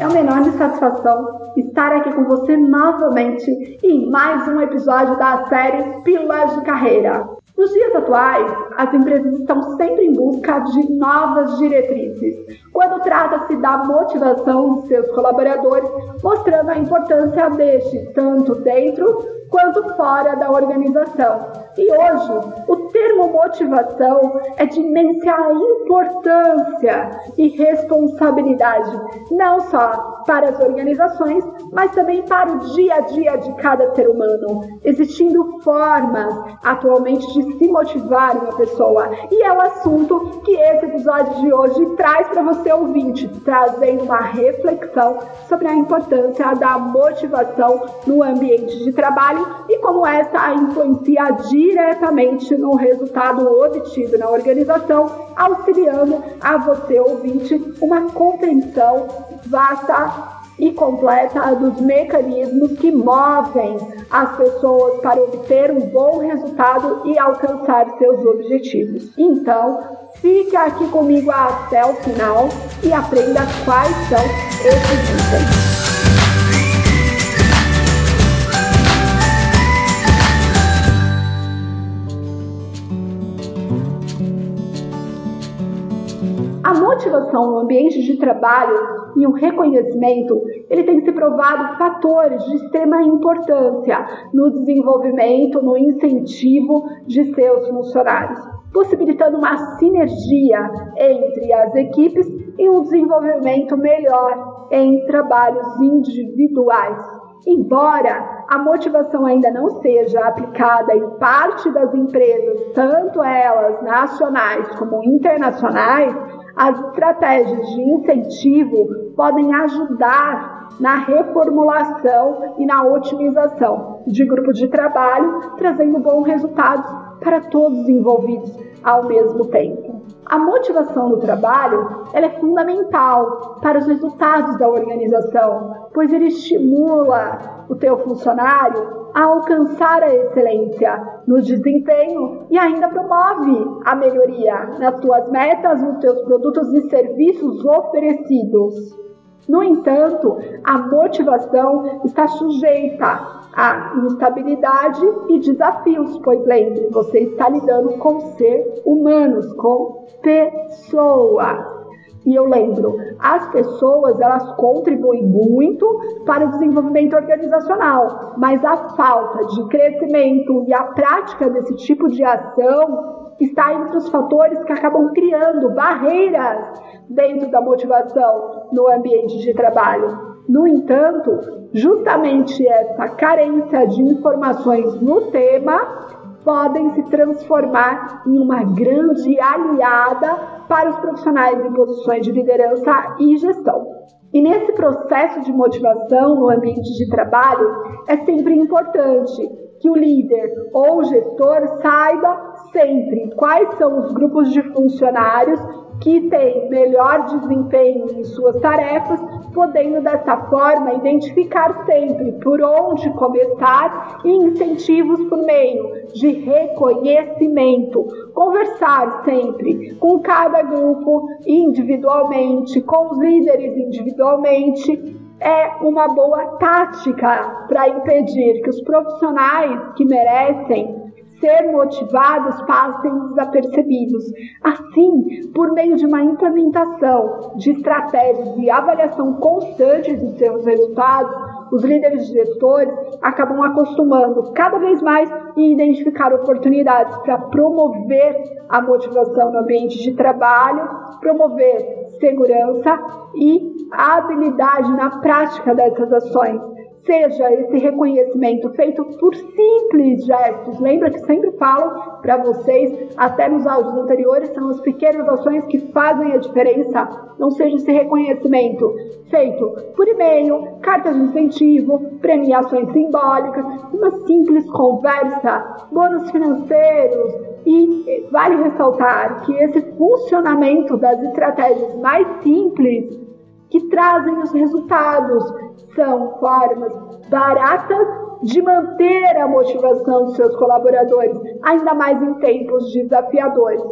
É uma enorme satisfação estar aqui com você novamente em mais um episódio da série Pílulas de Carreira. Nos dias atuais, as empresas estão sempre em busca de novas diretrizes, quando trata-se da motivação de seus colaboradores, mostrando a importância deste, tanto dentro quanto fora da organização. E hoje, o termo motivação é de imensa importância e responsabilidade, não só para as organizações, mas também para o dia a dia de cada ser humano, existindo formas atualmente de se motivar uma pessoa. E é o assunto que esse episódio de hoje traz para você ouvinte, trazendo uma reflexão sobre a importância da motivação no ambiente de trabalho e como essa influencia diretamente no resultado obtido na organização, auxiliando a você, ouvinte, uma compreensão vasta e completa dos mecanismos que movem as pessoas para obter um bom resultado e alcançar seus objetivos. Então, fique aqui comigo até o final e aprenda quais são esses itens. Motivação no ambiente de trabalho e o reconhecimento, ele tem se provado fatores de extrema importância no desenvolvimento, no incentivo de seus funcionários, possibilitando uma sinergia entre as equipes e um desenvolvimento melhor em trabalhos individuais. Embora a motivação ainda não seja aplicada em parte das empresas, tanto elas nacionais como internacionais, as estratégias de incentivo podem ajudar na reformulação e na otimização de grupos de trabalho, trazendo bons resultados para todos os envolvidos ao mesmo tempo. A motivação no trabalho ela é fundamental para os resultados da organização, pois ele estimula o teu funcionário a alcançar a excelência no desempenho e ainda promove a melhoria nas tuas metas, nos teus produtos e serviços oferecidos. No entanto, a motivação está sujeita a instabilidade e desafios, pois lembre, você está lidando com seres humanos, com pessoas. E eu lembro, as pessoas elas contribuem muito para o desenvolvimento organizacional, mas a falta de crescimento e a prática desse tipo de ação está entre os fatores que acabam criando barreiras dentro da motivação no ambiente de trabalho. No entanto, justamente essa carência de informações no tema podem se transformar em uma grande aliada para os profissionais em posições de liderança e gestão. E nesse processo de motivação no ambiente de trabalho, é sempre importante que o líder ou o gestor saiba sempre quais são os grupos de funcionários que têm melhor desempenho em suas tarefas, podendo dessa forma identificar sempre por onde começar e incentivos por meio de reconhecimento. Conversar sempre com cada grupo individualmente, com os líderes individualmente, é uma boa tática para impedir que os profissionais que merecem ser motivados passem desapercebidos. Assim, por meio de uma implementação de estratégias e avaliação constante dos seus resultados, os líderes gestores acabam acostumando cada vez mais e identificar oportunidades para promover a motivação no ambiente de trabalho, promover segurança e habilidade na prática dessas ações seja esse reconhecimento feito por simples gestos. Lembra que sempre falo para vocês, até nos áudios anteriores, são as pequenas ações que fazem a diferença. Não seja esse reconhecimento feito por e-mail, cartas de incentivo, premiações simbólicas, uma simples conversa, bônus financeiros. E vale ressaltar que esse funcionamento das estratégias mais simples que trazem os resultados são formas baratas de manter a motivação dos seus colaboradores, ainda mais em tempos desafiadores.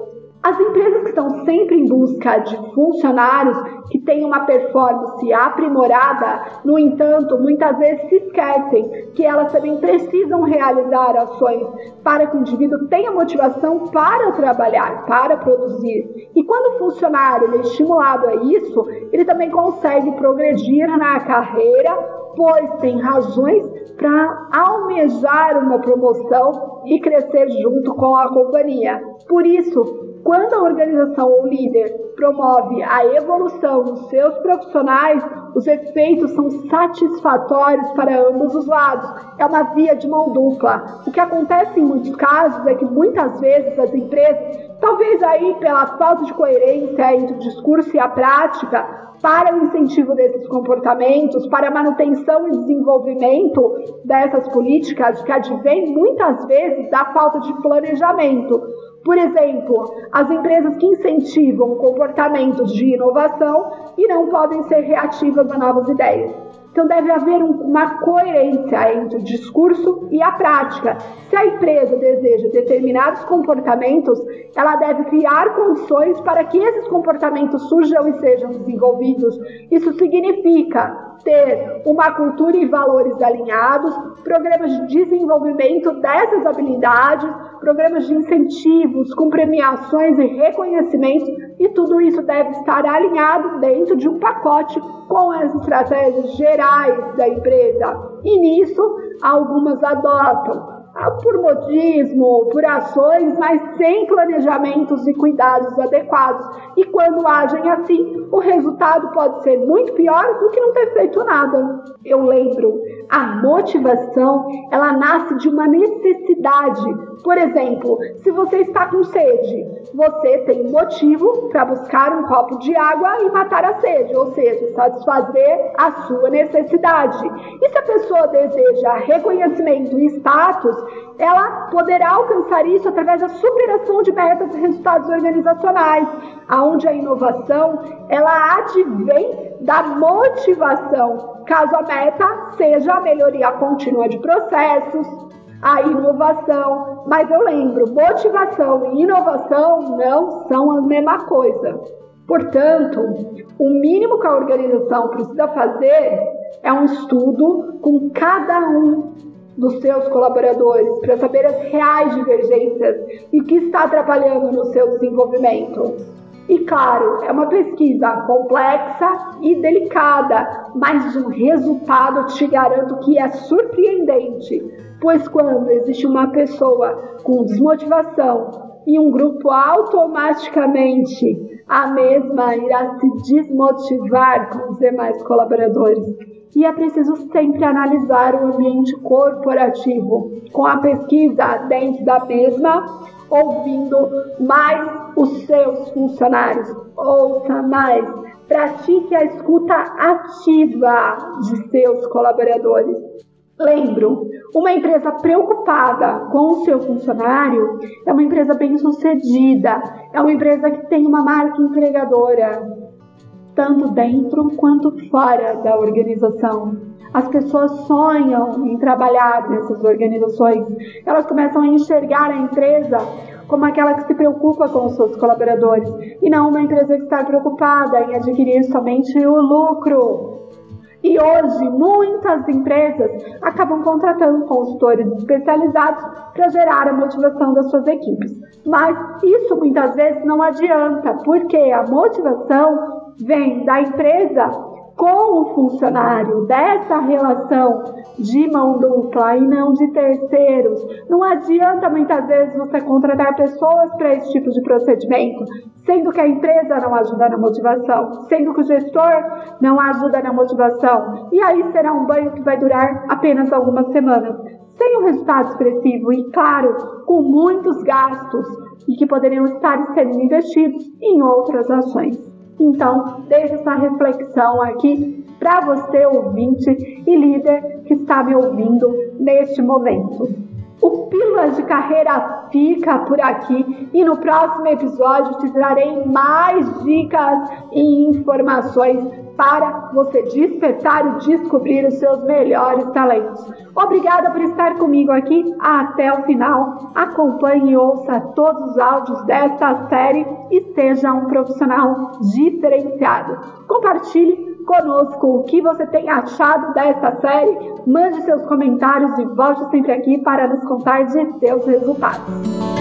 As empresas que estão sempre em busca de funcionários que tenham uma performance aprimorada, no entanto, muitas vezes se esquecem que elas também precisam realizar ações para que o indivíduo tenha motivação para trabalhar, para produzir. E quando o funcionário é estimulado a isso, ele também consegue progredir na carreira, pois tem razões para almejar uma promoção e crescer junto com a companhia. Por isso, quando a organização ou líder promove a evolução dos seus profissionais, os efeitos são satisfatórios para ambos os lados. É uma via de mão dupla. O que acontece em muitos casos é que muitas vezes as empresas, talvez aí pela falta de coerência entre o discurso e a prática, para o incentivo desses comportamentos, para a manutenção e desenvolvimento dessas políticas que advém muitas vezes da falta de planejamento. Por exemplo, as empresas que incentivam comportamentos de inovação e não podem ser reativas a novas ideias. Então deve haver uma coerência entre o discurso e a prática. Se a empresa deseja determinados comportamentos, ela deve criar condições para que esses comportamentos surjam e sejam desenvolvidos. Isso significa ter uma cultura e valores alinhados, programas de desenvolvimento dessas habilidades, programas de incentivos com premiações e reconhecimentos, e tudo isso deve estar alinhado dentro de um pacote com as estratégias gerais da empresa. E nisso, algumas adotam por modismo, por ações, mas sem planejamentos e cuidados adequados. E quando agem assim, o resultado pode ser muito pior do que não ter feito nada. Eu lembro, a motivação, ela nasce de uma necessidade. Por exemplo, se você está com sede, você tem motivo para buscar um copo de água e matar a sede, ou seja, satisfazer a sua necessidade. E se a pessoa deseja reconhecimento e status, ela poderá alcançar isso através da superação de metas e resultados organizacionais, aonde a inovação ela advém da motivação, caso a meta seja a melhoria contínua de processos, a inovação. Mas eu lembro, motivação e inovação não são a mesma coisa. Portanto, o mínimo que a organização precisa fazer é um estudo com cada um dos seus colaboradores para saber as reais divergências e o que está atrapalhando no seu desenvolvimento. E claro, é uma pesquisa complexa e delicada, mas o resultado te garanto que é surpreendente, pois quando existe uma pessoa com desmotivação e um grupo automaticamente a mesma irá se desmotivar com os demais colaboradores e é preciso sempre analisar o ambiente corporativo, com a pesquisa dentro da mesma, ouvindo mais os seus funcionários. Ouça mais, pratique a escuta ativa de seus colaboradores. Lembro, uma empresa preocupada com o seu funcionário é uma empresa bem-sucedida, é uma empresa que tem uma marca empregadora, tanto dentro quanto fora da organização. As pessoas sonham em trabalhar nessas organizações. Elas começam a enxergar a empresa como aquela que se preocupa com os seus colaboradores e não uma empresa que está preocupada em adquirir somente o lucro. E hoje, muitas empresas acabam contratando consultores especializados para gerar a motivação das suas equipes. Mas isso muitas vezes não adianta, porque a motivação vem da empresa com o funcionário, dessa relação de mão dupla e não de terceiros. Não adianta muitas vezes você contratar pessoas para esse tipo de procedimento, sendo que a empresa não ajuda na motivação, sendo que o gestor não ajuda na motivação. E aí será um banho que vai durar apenas algumas semanas, sem um resultado expressivo e, claro, com muitos gastos e que poderiam estar sendo investidos em outras ações. Então, deixe essa reflexão aqui para você, ouvinte e líder que está me ouvindo neste momento. O Pílulas de Carreira fica por aqui e no próximo episódio te trarei mais dicas e informações para você despertar e descobrir os seus melhores talentos. Obrigada por estar comigo aqui até o final. Acompanhe e ouça todos os áudios desta série e seja um profissional diferenciado. Compartilhe conosco o que você tem achado desta série. Mande seus comentários e volte sempre aqui para nos contar de seus resultados.